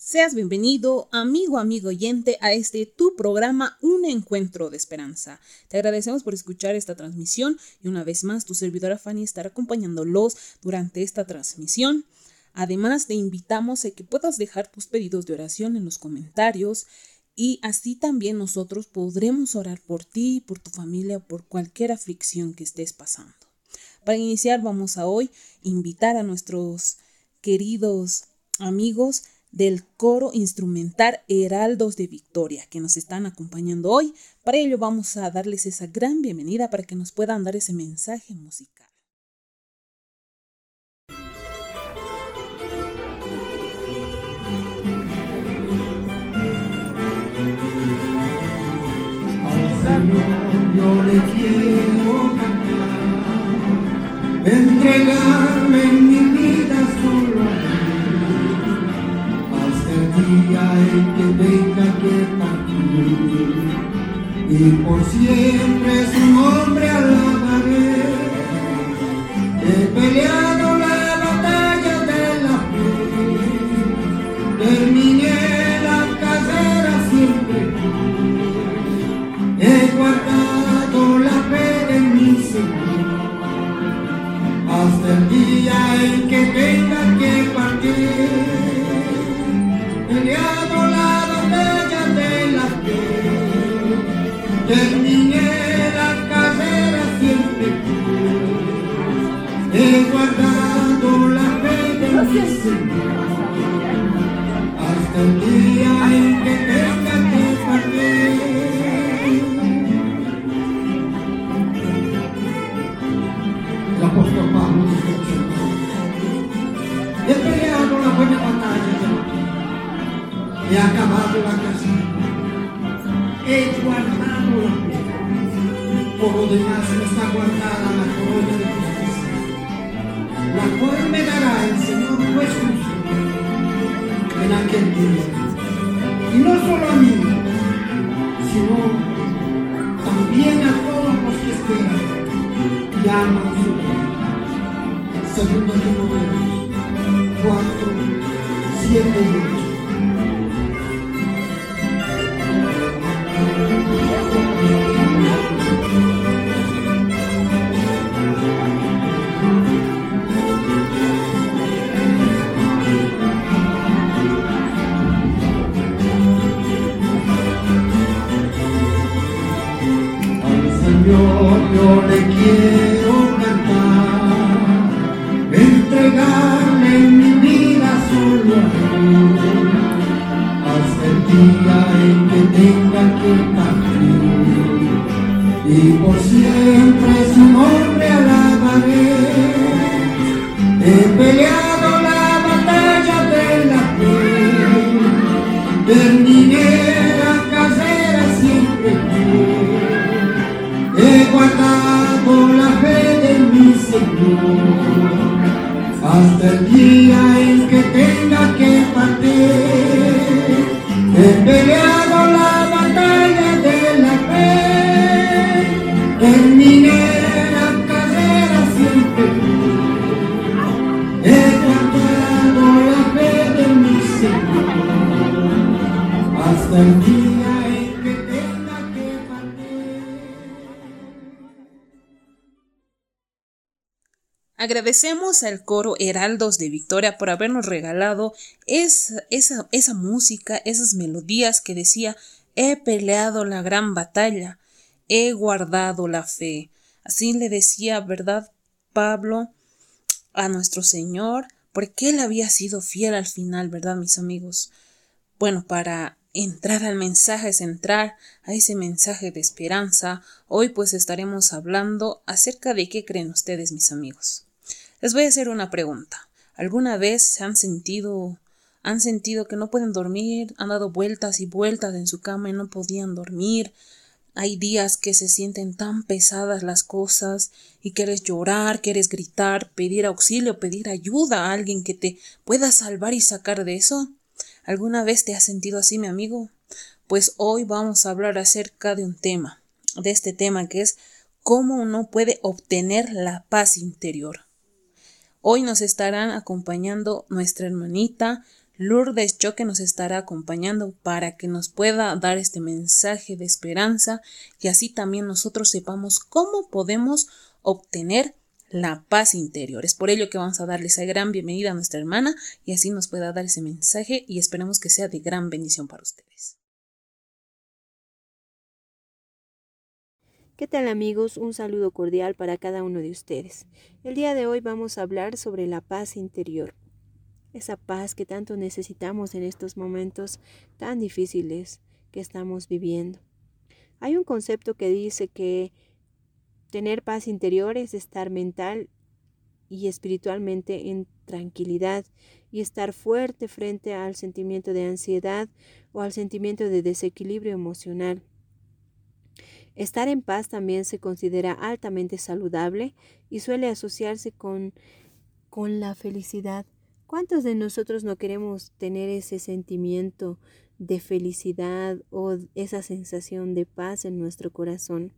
Seas bienvenido, amigo, amigo oyente, a este tu programa Un Encuentro de Esperanza. Te agradecemos por escuchar esta transmisión y una vez más tu servidora Fanny estará acompañándolos durante esta transmisión. Además, te invitamos a que puedas dejar tus pedidos de oración en los comentarios y así también nosotros podremos orar por ti, por tu familia, por cualquier aflicción que estés pasando. Para iniciar, vamos a hoy invitar a nuestros queridos amigos del coro instrumental Heraldos de Victoria que nos están acompañando hoy. Para ello vamos a darles esa gran bienvenida para que nos puedan dar ese mensaje musical. yo le quiero entregarme mi y por siempre su nombre alabaré. He peleado la batalla de la fe, terminé la carrera siempre. He guardado la fe de mi Señor Por lo demás me está guardada la corona de justicia, la cual me dará el Señor juez justo en aquel día. Y no solo a mí, sino también a todos los que esperan y aman su nombre. Segundo Timoteo 4, 7 y 8. Yo le quiero Agradecemos al coro Heraldos de Victoria por habernos regalado esa, música, esas melodías que decía he peleado la gran batalla, he guardado la fe. Así le decía, ¿verdad, Pablo, a nuestro Señor? Porque Él había sido fiel al final, ¿verdad, mis amigos? Bueno, para entrar al mensaje central, a ese mensaje de esperanza, hoy pues estaremos hablando acerca de qué creen ustedes, mis amigos. Les voy a hacer una pregunta. ¿Alguna vez se han sentido han sentido que no pueden dormir, han dado vueltas y vueltas en su cama y no podían dormir? Hay días que se sienten tan pesadas las cosas y quieres llorar, quieres gritar, pedir auxilio, pedir ayuda a alguien que te pueda salvar y sacar de eso. ¿Alguna vez te has sentido así, mi amigo? Pues hoy vamos a hablar acerca de un tema, de este tema que es cómo uno puede obtener la paz interior. Hoy nos estarán acompañando nuestra hermanita Lourdes Choque nos estará acompañando para que nos pueda dar este mensaje de esperanza y así también nosotros sepamos cómo podemos obtener la paz interior. Es por ello que vamos a darle esa gran bienvenida a nuestra hermana y así nos pueda dar ese mensaje y esperemos que sea de gran bendición para ustedes. ¿Qué tal amigos? Un saludo cordial para cada uno de ustedes. El día de hoy vamos a hablar sobre la paz interior. Esa paz que tanto necesitamos en estos momentos tan difíciles que estamos viviendo. Hay un concepto que dice que Tener paz interior es estar mental y espiritualmente en tranquilidad y estar fuerte frente al sentimiento de ansiedad o al sentimiento de desequilibrio emocional. Estar en paz también se considera altamente saludable y suele asociarse con, con la felicidad. ¿Cuántos de nosotros no queremos tener ese sentimiento de felicidad o esa sensación de paz en nuestro corazón?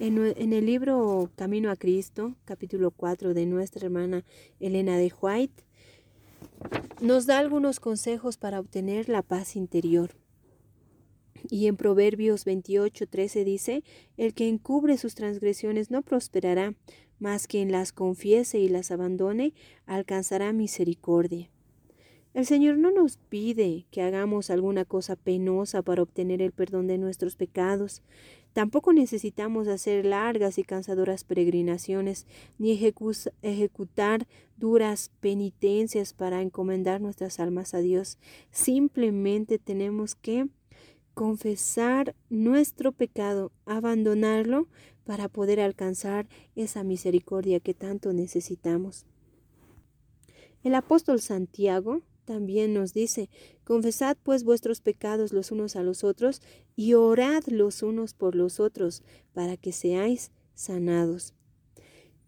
En, el libro Camino a Cristo, capítulo 4 de nuestra hermana Elena de White, nos da algunos consejos para obtener la paz interior. Y en Proverbios 28, 13 dice, El que encubre sus transgresiones no prosperará, mas quien las confiese y las abandone alcanzará misericordia. El Señor no nos pide que hagamos alguna cosa penosa para obtener el perdón de nuestros pecados. Tampoco necesitamos hacer largas y cansadoras peregrinaciones ni ejecutar duras penitencias para encomendar nuestras almas a Dios. Simplemente tenemos que confesar nuestro pecado, abandonarlo para poder alcanzar esa misericordia que tanto necesitamos. El apóstol Santiago también nos dice, confesad pues vuestros pecados los unos a los otros y orad los unos por los otros para que seáis sanados.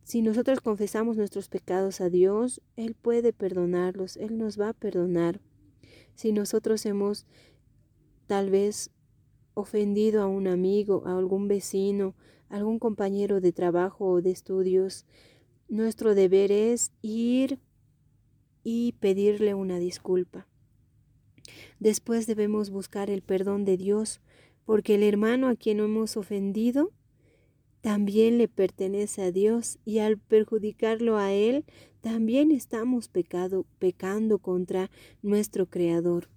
Si nosotros confesamos nuestros pecados a Dios, Él puede perdonarlos, Él nos va a perdonar. Si nosotros hemos tal vez ofendido a un amigo, a algún vecino, a algún compañero de trabajo o de estudios, nuestro deber es ir y pedirle una disculpa. Después debemos buscar el perdón de Dios, porque el hermano a quien hemos ofendido también le pertenece a Dios y al perjudicarlo a Él, también estamos pecando contra nuestro Creador.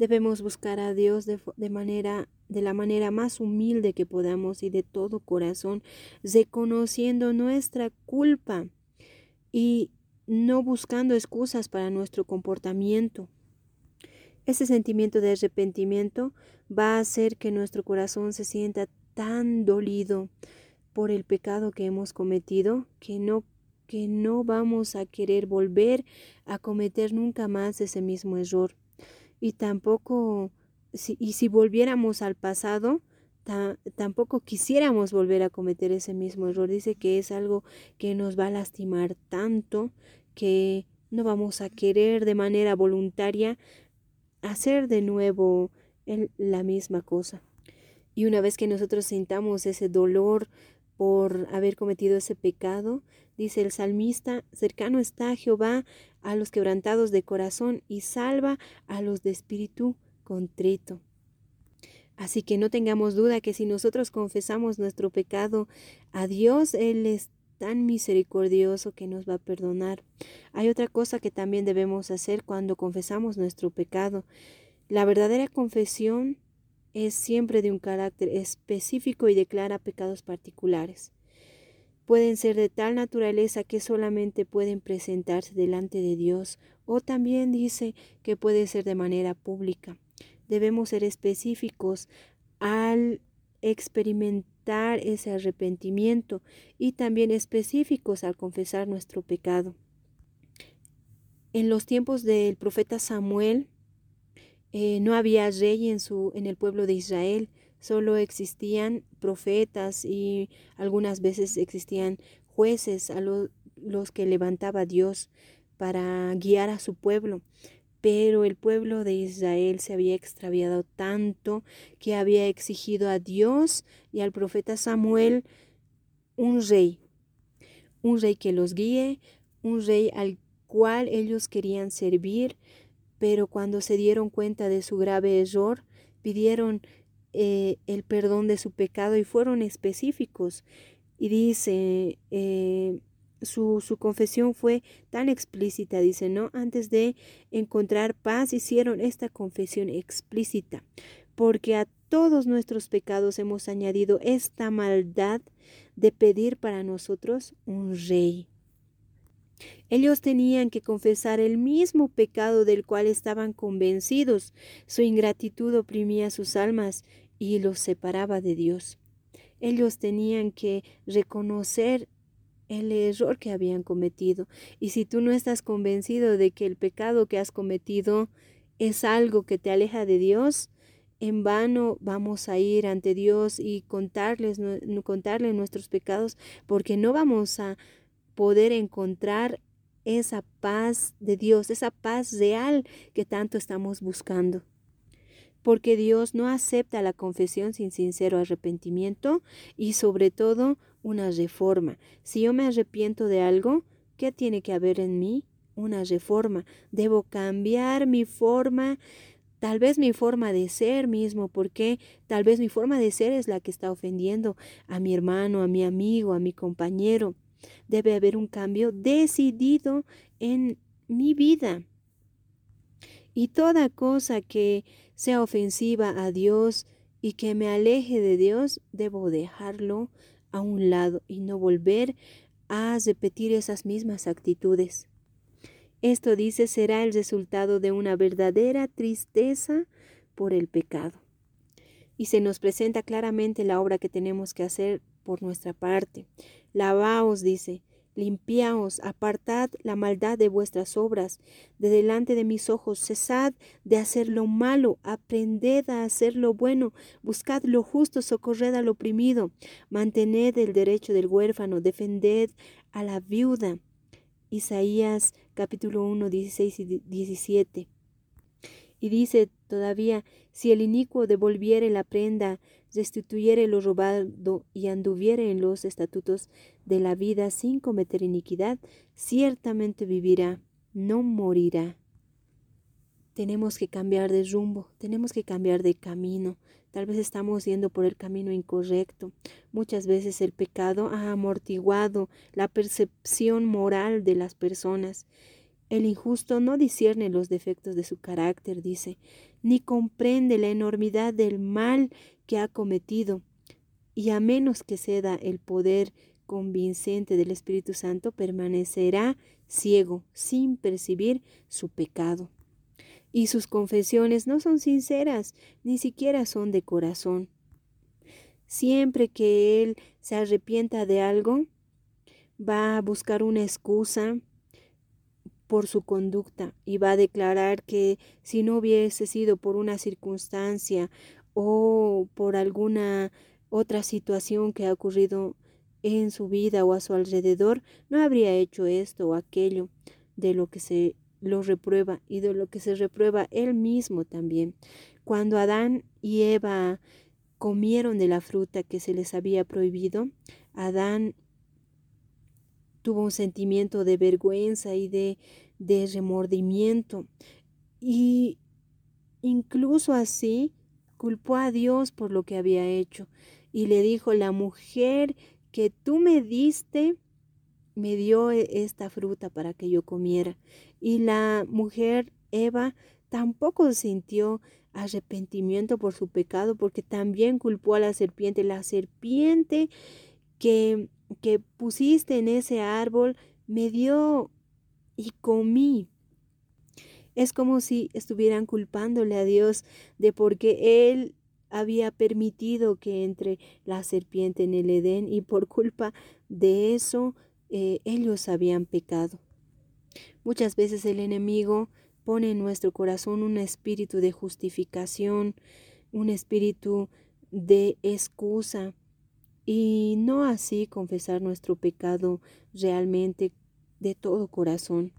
Debemos buscar a Dios de, de, manera de la manera más humilde que podamos y de todo corazón, reconociendo nuestra culpa y no buscando excusas para nuestro comportamiento. Ese sentimiento de arrepentimiento va a hacer que nuestro corazón se sienta tan dolido por el pecado que hemos cometido que no que no vamos a querer volver a cometer nunca más ese mismo error. Y tampoco si, y si volviéramos al pasado, tampoco quisiéramos volver a cometer ese mismo error. Dice que es algo que nos va a lastimar tanto que no vamos a querer de manera voluntaria hacer de nuevo la misma cosa. Y una vez que nosotros sintamos ese dolor por haber cometido ese pecado, dice el salmista, cercano está Jehová a los quebrantados de corazón y salva a los de espíritu contrito. Así que no tengamos duda que si nosotros confesamos nuestro pecado a Dios, Él es tan misericordioso que nos va a perdonar. Hay otra cosa que también debemos hacer cuando confesamos nuestro pecado. La verdadera confesión es siempre de un carácter específico y declara pecados particulares. Pueden ser de tal naturaleza que solamente pueden presentarse delante de Dios o también dice que puede ser de manera pública debemos ser específicos al experimentar ese arrepentimiento y también específicos al confesar nuestro pecado. En los tiempos del profeta Samuel eh, no había rey en, su, en el pueblo de Israel, solo existían profetas y algunas veces existían jueces a los que levantaba Dios para guiar a su pueblo. Pero el pueblo de Israel se había extraviado tanto que había exigido a Dios y al profeta Samuel un rey, un rey que los guíe, un rey al cual ellos querían servir, pero cuando se dieron cuenta de su grave error, pidieron eh, el perdón de su pecado y fueron específicos. Y dice, eh, su, su, confesión fue tan explícita, dice, ¿no? Antes de encontrar paz hicieron esta confesión explícita, porque a todos nuestros pecados hemos añadido esta maldad de pedir para nosotros un rey. Ellos tenían que confesar el mismo pecado del cual estaban convencidos. Su ingratitud oprimía sus almas y los separaba de Dios. Ellos tenían que reconocer el error que habían cometido. Y si tú no estás convencido de que el pecado que has cometido es algo que te aleja de Dios, en vano vamos a ir ante Dios y contarles, contarle nuestros pecados, porque no vamos a poder encontrar esa paz de Dios, esa paz real que tanto estamos buscando. Porque Dios no acepta la confesión sin sincero arrepentimiento y sobre todo una reforma. Si yo me arrepiento de algo, ¿qué tiene que haber en mí? Una reforma. Debo cambiar mi forma, tal vez mi forma de ser mismo, porque tal vez mi forma de ser es la que está ofendiendo a mi hermano, a mi amigo, a mi compañero. Debe haber un cambio decidido en mi vida. Y toda cosa que sea ofensiva a Dios y que me aleje de Dios, debo dejarlo a un lado y no volver a repetir esas mismas actitudes. Esto dice será el resultado de una verdadera tristeza por el pecado. Y se nos presenta claramente la obra que tenemos que hacer por nuestra parte. Lavaos, dice, Limpiaos, apartad la maldad de vuestras obras, de delante de mis ojos, cesad de hacer lo malo, aprended a hacer lo bueno, buscad lo justo, socorred al oprimido, mantened el derecho del huérfano, defended a la viuda. Isaías capítulo 1, 16 y 17. Y dice todavía, si el inicuo devolviere la prenda, restituyere lo robado y anduviere en los estatutos de la vida sin cometer iniquidad, ciertamente vivirá, no morirá. Tenemos que cambiar de rumbo, tenemos que cambiar de camino. Tal vez estamos yendo por el camino incorrecto. Muchas veces el pecado ha amortiguado la percepción moral de las personas el injusto no discierne los defectos de su carácter, dice, ni comprende la enormidad del mal que ha cometido, y a menos que ceda el poder convincente del Espíritu Santo, permanecerá ciego, sin percibir su pecado. Y sus confesiones no son sinceras, ni siquiera son de corazón. Siempre que él se arrepienta de algo, va a buscar una excusa, por su conducta y va a declarar que si no hubiese sido por una circunstancia o por alguna otra situación que ha ocurrido en su vida o a su alrededor, no habría hecho esto o aquello de lo que se lo reprueba y de lo que se reprueba él mismo también. Cuando Adán y Eva comieron de la fruta que se les había prohibido, Adán tuvo un sentimiento de vergüenza y de, remordimiento. Y incluso así culpó a Dios por lo que había hecho. Y le dijo, la mujer que tú me diste, me dio e, esta fruta para que yo comiera. Y la mujer Eva tampoco sintió arrepentimiento por su pecado porque también culpó a la serpiente. La serpiente que que pusiste en ese árbol me dio y comí. Es como si estuvieran culpándole a Dios de por qué Él había permitido que entre la serpiente en el Edén y por culpa de eso eh, ellos habían pecado. Muchas veces el enemigo pone en nuestro corazón un espíritu de justificación, un espíritu de excusa, y no así confesar nuestro pecado realmente de todo corazón.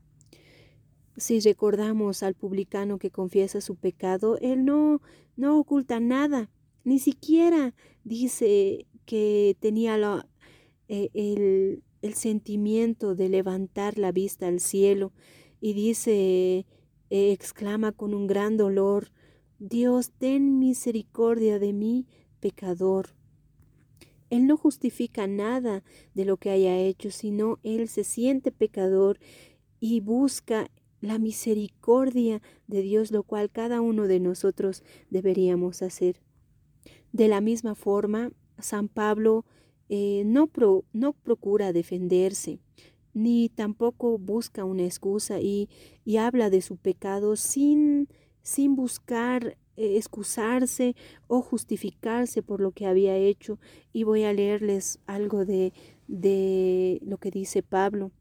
Si recordamos al publicano que confiesa su pecado, él no, no oculta nada, ni siquiera dice que tenía eh, el, el sentimiento de levantar la vista al cielo y dice, eh, exclama con un gran dolor, Dios, ten misericordia de mí, pecador. Él no justifica nada de lo que haya hecho, sino él se siente pecador y busca la misericordia de Dios, lo cual cada uno de nosotros deberíamos hacer. De la misma forma, San Pablo eh, no, no procura defenderse, ni tampoco busca una excusa y, y habla de su pecado sin, sin buscar excusarse o justificarse por lo que había hecho. Y voy a leerles algo de, de lo que dice Pablo.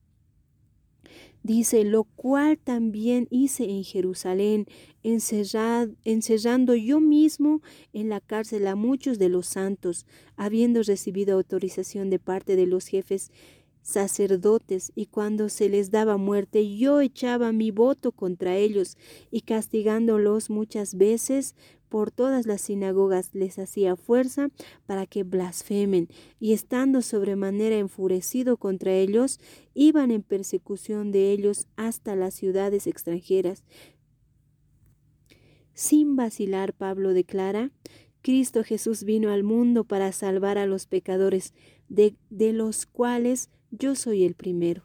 Dice, lo cual también hice en Jerusalén, encerrando yo mismo en la cárcel a muchos de los santos, habiendo recibido autorización de parte de los jefes sacerdotes, y cuando se les daba muerte, yo echaba mi voto contra ellos, y castigándolos muchas veces por todas las sinagogas les hacía fuerza para que blasfemen, y estando sobremanera enfurecido contra ellos, iban en persecución de ellos hasta las ciudades extranjeras. Sin vacilar, Pablo declara, Cristo Jesús vino al mundo para salvar a los pecadores, de, de los cuales yo soy el primero.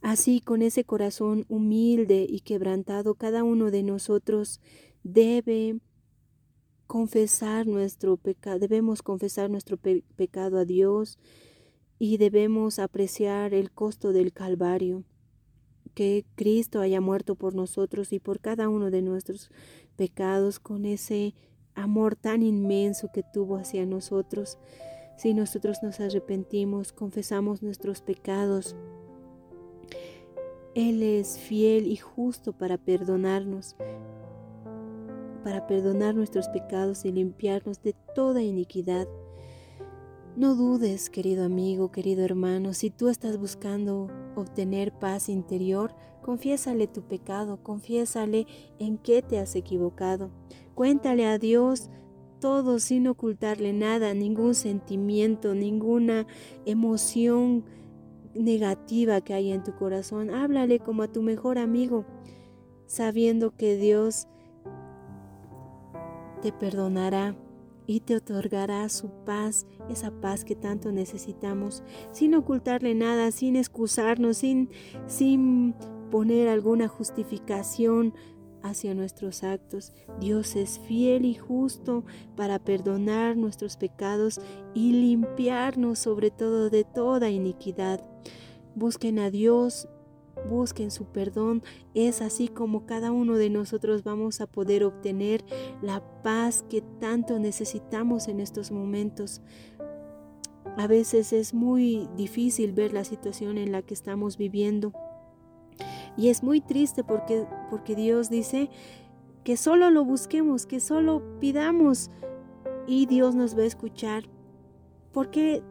Así, con ese corazón humilde y quebrantado, cada uno de nosotros debe confesar nuestro pecado, debemos confesar nuestro pecado a Dios y debemos apreciar el costo del Calvario, que Cristo haya muerto por nosotros y por cada uno de nuestros pecados con ese amor tan inmenso que tuvo hacia nosotros. Si nosotros nos arrepentimos, confesamos nuestros pecados, Él es fiel y justo para perdonarnos para perdonar nuestros pecados y limpiarnos de toda iniquidad. No dudes, querido amigo, querido hermano, si tú estás buscando obtener paz interior, confiésale tu pecado, confiésale en qué te has equivocado. Cuéntale a Dios todo sin ocultarle nada, ningún sentimiento, ninguna emoción negativa que hay en tu corazón. Háblale como a tu mejor amigo, sabiendo que Dios te perdonará y te otorgará su paz, esa paz que tanto necesitamos, sin ocultarle nada, sin excusarnos, sin, sin poner alguna justificación hacia nuestros actos. Dios es fiel y justo para perdonar nuestros pecados y limpiarnos sobre todo de toda iniquidad. Busquen a Dios busquen su perdón. Es así como cada uno de nosotros vamos a poder obtener la paz que tanto necesitamos en estos momentos. A veces es muy difícil ver la situación en la que estamos viviendo. Y es muy triste porque, porque Dios dice que solo lo busquemos, que solo pidamos y Dios nos va a escuchar. Porque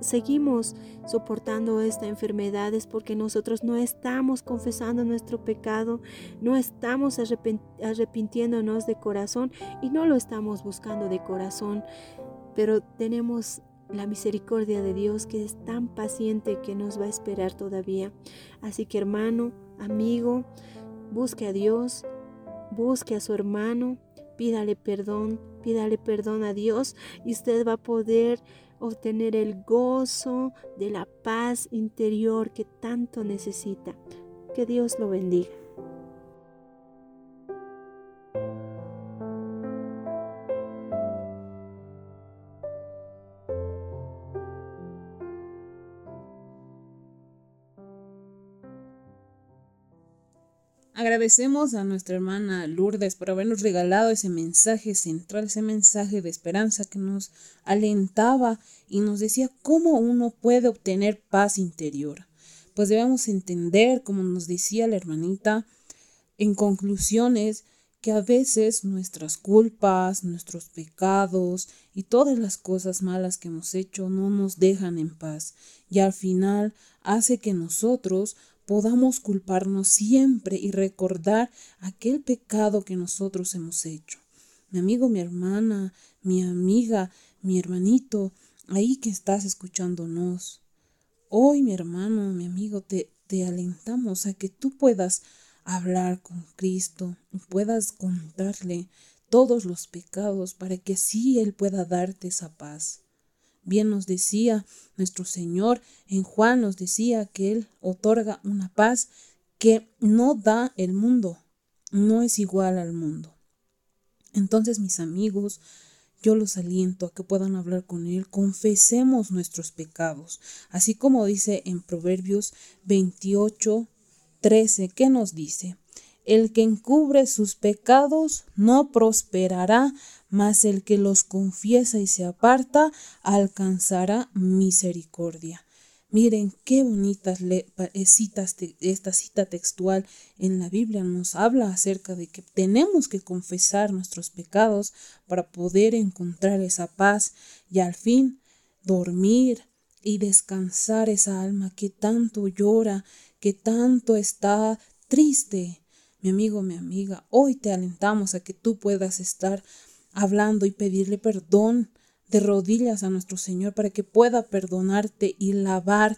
seguimos soportando esta enfermedad es porque nosotros no estamos confesando nuestro pecado, no estamos arrepintiéndonos de corazón y no lo estamos buscando de corazón, pero tenemos la misericordia de Dios que es tan paciente que nos va a esperar todavía. Así que hermano, amigo, busque a Dios, busque a su hermano, pídale perdón, pídale perdón a Dios y usted va a poder obtener el gozo de la paz interior que tanto necesita. Que Dios lo bendiga. Agradecemos a nuestra hermana Lourdes por habernos regalado ese mensaje central, ese mensaje de esperanza que nos alentaba y nos decía cómo uno puede obtener paz interior. Pues debemos entender, como nos decía la hermanita, en conclusiones, que a veces nuestras culpas, nuestros pecados y todas las cosas malas que hemos hecho no nos dejan en paz y al final hace que nosotros podamos culparnos siempre y recordar aquel pecado que nosotros hemos hecho. Mi amigo, mi hermana, mi amiga, mi hermanito, ahí que estás escuchándonos. Hoy, mi hermano, mi amigo, te, te alentamos a que tú puedas hablar con Cristo, puedas contarle todos los pecados para que así Él pueda darte esa paz. Bien nos decía nuestro Señor, en Juan nos decía que Él otorga una paz que no da el mundo, no es igual al mundo. Entonces, mis amigos, yo los aliento a que puedan hablar con Él, confesemos nuestros pecados, así como dice en Proverbios 28, 13, ¿qué nos dice? El que encubre sus pecados no prosperará, mas el que los confiesa y se aparta alcanzará misericordia. Miren qué bonitas eh, citas, esta cita textual en la Biblia nos habla acerca de que tenemos que confesar nuestros pecados para poder encontrar esa paz y al fin dormir y descansar esa alma que tanto llora, que tanto está triste. Mi amigo, mi amiga, hoy te alentamos a que tú puedas estar hablando y pedirle perdón de rodillas a nuestro Señor para que pueda perdonarte y lavar,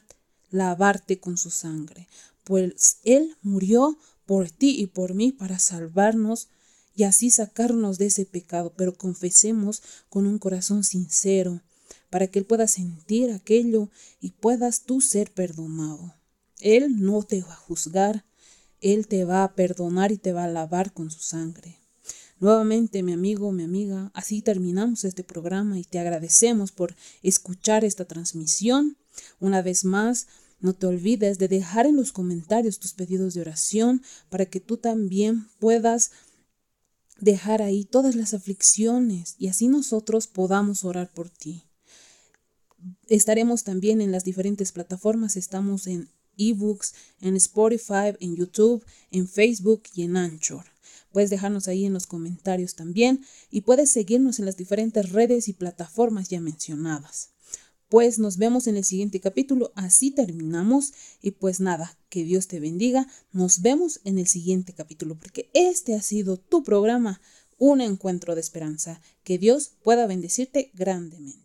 lavarte con su sangre. Pues Él murió por ti y por mí para salvarnos y así sacarnos de ese pecado, pero confesemos con un corazón sincero, para que Él pueda sentir aquello y puedas tú ser perdonado. Él no te va a juzgar, Él te va a perdonar y te va a lavar con su sangre. Nuevamente, mi amigo, mi amiga, así terminamos este programa y te agradecemos por escuchar esta transmisión. Una vez más, no te olvides de dejar en los comentarios tus pedidos de oración para que tú también puedas dejar ahí todas las aflicciones y así nosotros podamos orar por ti. Estaremos también en las diferentes plataformas, estamos en ebooks, en Spotify, en YouTube, en Facebook y en Anchor. Puedes dejarnos ahí en los comentarios también y puedes seguirnos en las diferentes redes y plataformas ya mencionadas. Pues nos vemos en el siguiente capítulo, así terminamos y pues nada, que Dios te bendiga, nos vemos en el siguiente capítulo porque este ha sido tu programa, un encuentro de esperanza, que Dios pueda bendecirte grandemente.